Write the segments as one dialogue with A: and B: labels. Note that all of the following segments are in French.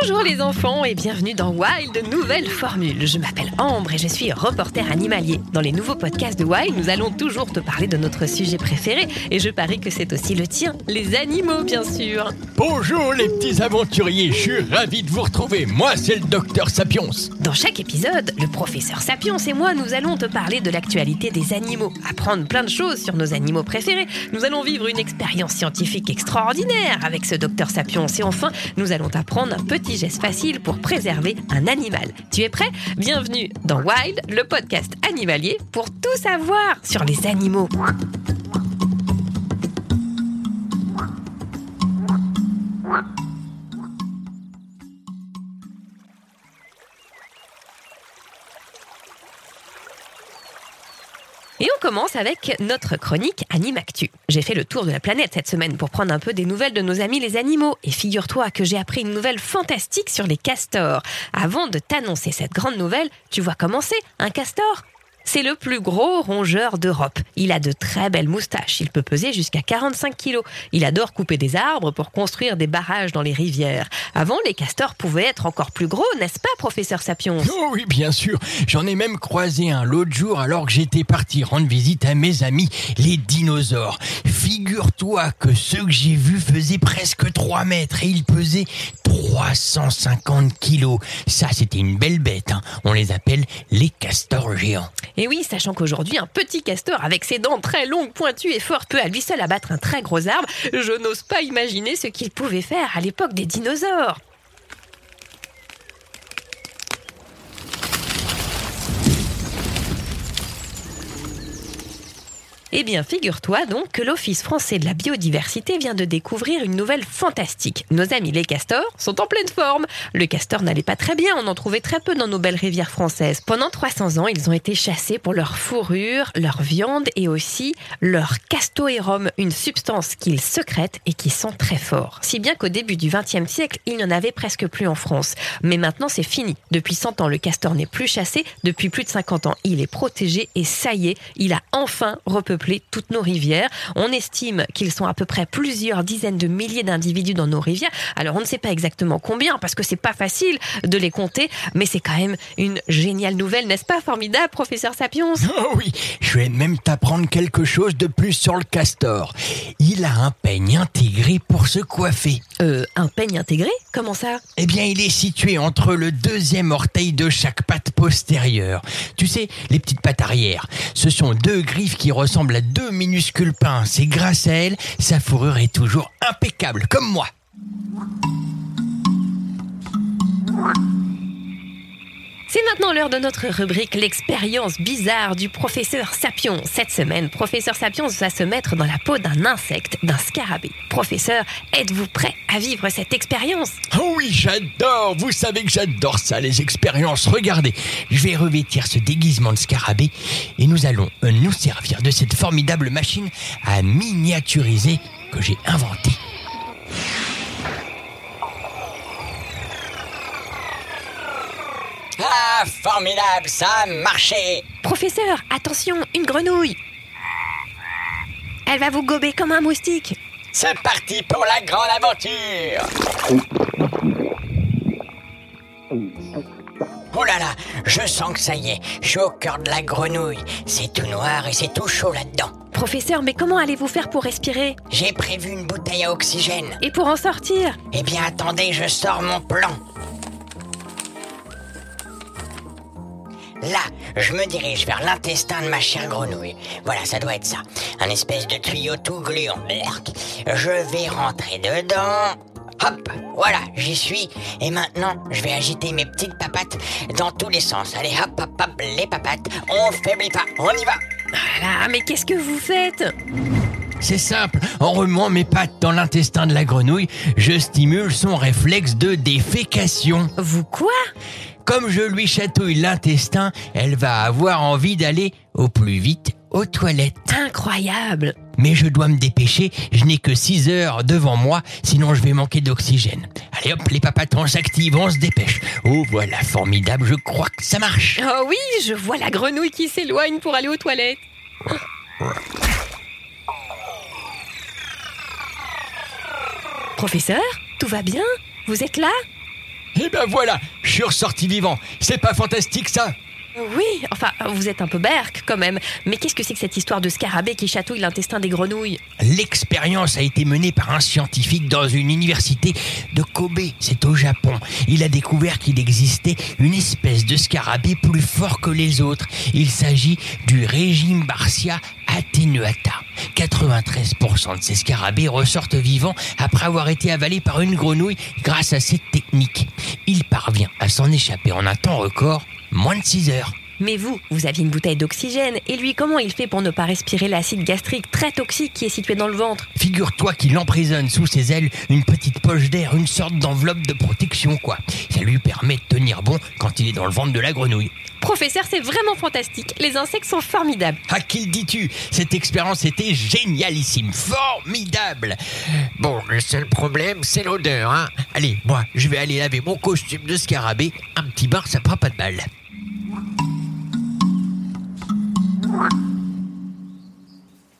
A: Bonjour les enfants et bienvenue dans Wild Nouvelle Formule. Je m'appelle Ambre et je suis reporter animalier. Dans les nouveaux podcasts de Wild, nous allons toujours te parler de notre sujet préféré et je parie que c'est aussi le tien, les animaux bien sûr.
B: Bonjour les petits aventuriers, je suis ravi de vous retrouver. Moi, c'est le docteur Sapiens.
A: Dans chaque épisode, le professeur Sapiens et moi, nous allons te parler de l'actualité des animaux, apprendre plein de choses sur nos animaux préférés. Nous allons vivre une expérience scientifique extraordinaire avec ce docteur Sapiens et enfin, nous allons t'apprendre un petit geste facile pour préserver un animal. Tu es prêt? Bienvenue dans Wild, le podcast animalier pour tout savoir sur les animaux. Et on commence avec notre chronique Animactu. J'ai fait le tour de la planète cette semaine pour prendre un peu des nouvelles de nos amis les animaux. Et figure-toi que j'ai appris une nouvelle fantastique sur les castors. Avant de t'annoncer cette grande nouvelle, tu vois comment c'est un castor c'est le plus gros rongeur d'Europe. Il a de très belles moustaches. Il peut peser jusqu'à 45 kilos. Il adore couper des arbres pour construire des barrages dans les rivières. Avant, les castors pouvaient être encore plus gros, n'est-ce pas, professeur Sapiens?
B: Oh oui, bien sûr. J'en ai même croisé un l'autre jour alors que j'étais parti rendre visite à mes amis, les dinosaures. Figure-toi que ceux que j'ai vus faisaient presque 3 mètres et ils pesaient 350 kilos. Ça, c'était une belle bête. hein. On les appelle les castors géants.
A: Et oui, sachant qu'aujourd'hui, un petit castor avec ses dents très longues, pointues et fortes peut à lui seul abattre un très gros arbre, je n'ose pas imaginer ce qu'il pouvait faire à l'époque des dinosaures. Eh bien, figure-toi donc que l'Office français de la biodiversité vient de découvrir une nouvelle fantastique. Nos amis les castors sont en pleine forme. Le castor n'allait pas très bien, on en trouvait très peu dans nos belles rivières françaises. Pendant 300 ans, ils ont été chassés pour leur fourrure, leur viande et aussi leur castoérum, une substance qu'ils secrètent et qui sent très fort. Si bien qu'au début du XXe siècle, il n'y en avait presque plus en France. Mais maintenant, c'est fini. Depuis 100 ans, le castor n'est plus chassé. Depuis plus de 50 ans, il est protégé et ça y est, il a enfin repeuplé toutes nos rivières. On estime qu'ils sont à peu près plusieurs dizaines de milliers d'individus dans nos rivières. Alors on ne sait pas exactement combien parce que c'est pas facile de les compter, mais c'est quand même une géniale nouvelle, n'est-ce pas? Formidable, professeur Sapiens
B: Oh oui, je vais même t'apprendre quelque chose de plus sur le castor. Il a un peigne intégré pour se coiffer.
A: Euh, un peigne intégré? Comment ça?
B: Eh bien, il est situé entre le deuxième orteil de chaque patte postérieure. Tu sais, les petites pattes arrière. Ce sont deux griffes qui ressemblent à deux minuscules pinces et grâce à elles, sa fourrure est toujours impeccable, comme moi.
A: C'est maintenant l'heure de notre rubrique L'expérience bizarre du professeur Sapiens. Cette semaine, professeur Sapiens va se mettre dans la peau d'un insecte, d'un scarabée. Professeur, êtes-vous prêt à vivre cette expérience?
B: Oh oui, j'adore Vous savez que j'adore ça, les expériences. Regardez, je vais revêtir ce déguisement de scarabée et nous allons euh, nous servir de cette formidable machine à miniaturiser que j'ai inventée.
C: Ah, formidable, ça a marché
A: Professeur, attention, une grenouille Elle va vous gober comme un moustique
C: C'est parti pour la grande aventure Oh là là, je sens que ça y est, je suis au cœur de la grenouille. C'est tout noir et c'est tout chaud là-dedans.
A: Professeur, mais comment allez-vous faire pour respirer?
C: J'ai prévu une bouteille à oxygène.
A: Et pour en sortir?
C: Eh bien attendez, je sors mon plan. Là, je me dirige vers l'intestin de ma chère grenouille. Voilà, ça doit être ça. Un espèce de tuyau tout gluant. Berk. Je vais rentrer dedans. Hop, voilà, j'y suis. Et maintenant, je vais agiter mes petites papates dans tous les sens. Allez, hop, hop, hop, les papates. On faiblit pas, on y va.
A: Ah, mais qu'est-ce que vous faites?
B: C'est simple, en remuant mes pattes dans l'intestin de la grenouille, je stimule son réflexe de défécation.
A: Vous quoi?
B: Comme je lui chatouille l'intestin, elle va avoir envie d'aller au plus vite aux toilettes.
A: Incroyable
B: Mais je dois me dépêcher, je n'ai que 6 heures devant moi, sinon je vais manquer d'oxygène. Allez hop, les papatons s'activent, on se dépêche. Oh voilà, formidable, je crois que ça marche.
A: Oh oui, je vois la grenouille qui s'éloigne pour aller aux toilettes. Professeur, tout va bien? Vous êtes là?
B: Et ben voilà, je suis ressorti vivant. C'est pas fantastique ça?
A: Oui, enfin, vous êtes un peu berque quand même. Mais qu'est-ce que c'est que cette histoire de scarabée qui chatouille l'intestin des grenouilles?
B: L'expérience a été menée par un scientifique dans une université de Kobe, c'est au Japon. Il a découvert qu'il existait une espèce de scarabée plus fort que les autres. Il s'agit du régime Barcia attenuata. 93% de ces scarabées ressortent vivants après avoir été avalés par une grenouille grâce à cette technique. Il parvient à s'en échapper en un temps record, moins de 6 heures.
A: Mais vous, vous aviez une bouteille d'oxygène. Et lui, comment il fait pour ne pas respirer l'acide gastrique très toxique qui est situé dans le ventre
B: Figure-toi qu'il emprisonne sous ses ailes une petite poche d'air, une sorte d'enveloppe de protection, quoi. Ça lui permet de tenir bon quand il est dans le ventre de la grenouille.
A: Professeur, c'est vraiment fantastique. Les insectes sont formidables.
B: À qui dis-tu? Cette expérience était génialissime, formidable. Bon, le seul problème, c'est l'odeur, hein. Allez, moi, je vais aller laver mon costume de scarabée. Un petit bain, ça fera pas de mal.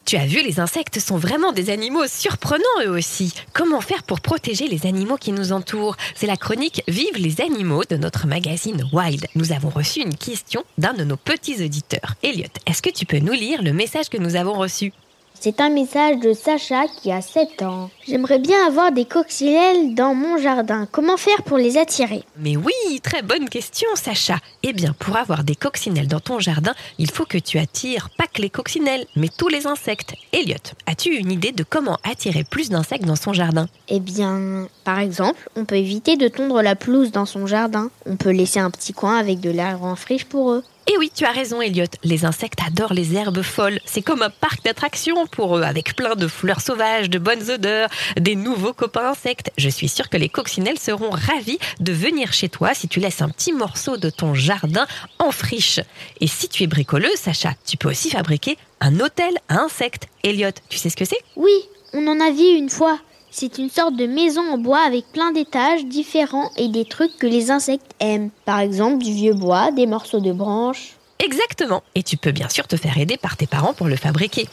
A: Tu as vu, les insectes sont vraiment des animaux surprenants eux aussi. Comment faire pour protéger les animaux qui nous entourent? C'est la chronique Vive les animaux de notre magazine Wild. Nous avons reçu une question d'un de nos petits auditeurs. Elliot, est-ce que tu peux nous lire le message que nous avons reçu?
D: C'est un message de Sacha qui a 7 ans. J'aimerais bien avoir des coccinelles dans mon jardin. Comment faire pour les attirer?
A: Mais oui, très bonne question, Sacha. Eh bien, pour avoir des coccinelles dans ton jardin, il faut que tu attires pas que les coccinelles, mais tous les insectes. Elliot, as-tu une idée de comment attirer plus d'insectes dans son jardin?
D: Eh bien, par exemple, on peut éviter de tondre la pelouse dans son jardin. On peut laisser un petit coin avec de l'herbe en friche pour eux.
A: Eh oui, tu as raison, Elliot. Les insectes adorent les herbes folles. C'est comme un parc d'attractions pour eux, avec plein de fleurs sauvages, de bonnes odeurs, des nouveaux copains insectes. Je suis sûre que les coccinelles seront ravis de venir chez toi si tu laisses un petit morceau de ton jardin en friche. Et si tu es bricoleuse, Sacha, tu peux aussi fabriquer un hôtel à insectes. Elliot, tu sais ce que c'est?
D: Oui, on en a vu une fois. C'est une sorte de maison en bois avec plein d'étages différents et des trucs que les insectes aiment. Par exemple, du vieux bois, des morceaux de branches.
A: Exactement. Et tu peux bien sûr te faire aider par tes parents pour le fabriquer.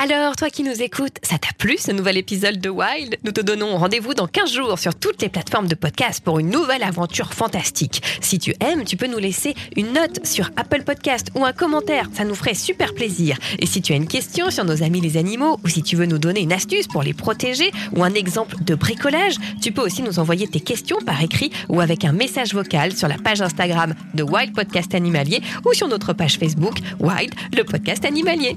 A: Alors, toi qui nous écoutes, ça t'a plu ce nouvel épisode de Wild? Nous te donnons rendez-vous dans 15 jours sur toutes les plateformes de podcast pour une nouvelle aventure fantastique. Si tu aimes, tu peux nous laisser une note sur Apple Podcast ou un commentaire, ça nous ferait super plaisir. Et si tu as une question sur nos amis les animaux ou si tu veux nous donner une astuce pour les protéger ou un exemple de bricolage, tu peux aussi nous envoyer tes questions par écrit ou avec un message vocal sur la page Instagram de Wild Podcast Animalier ou sur notre page Facebook Wild, le podcast animalier.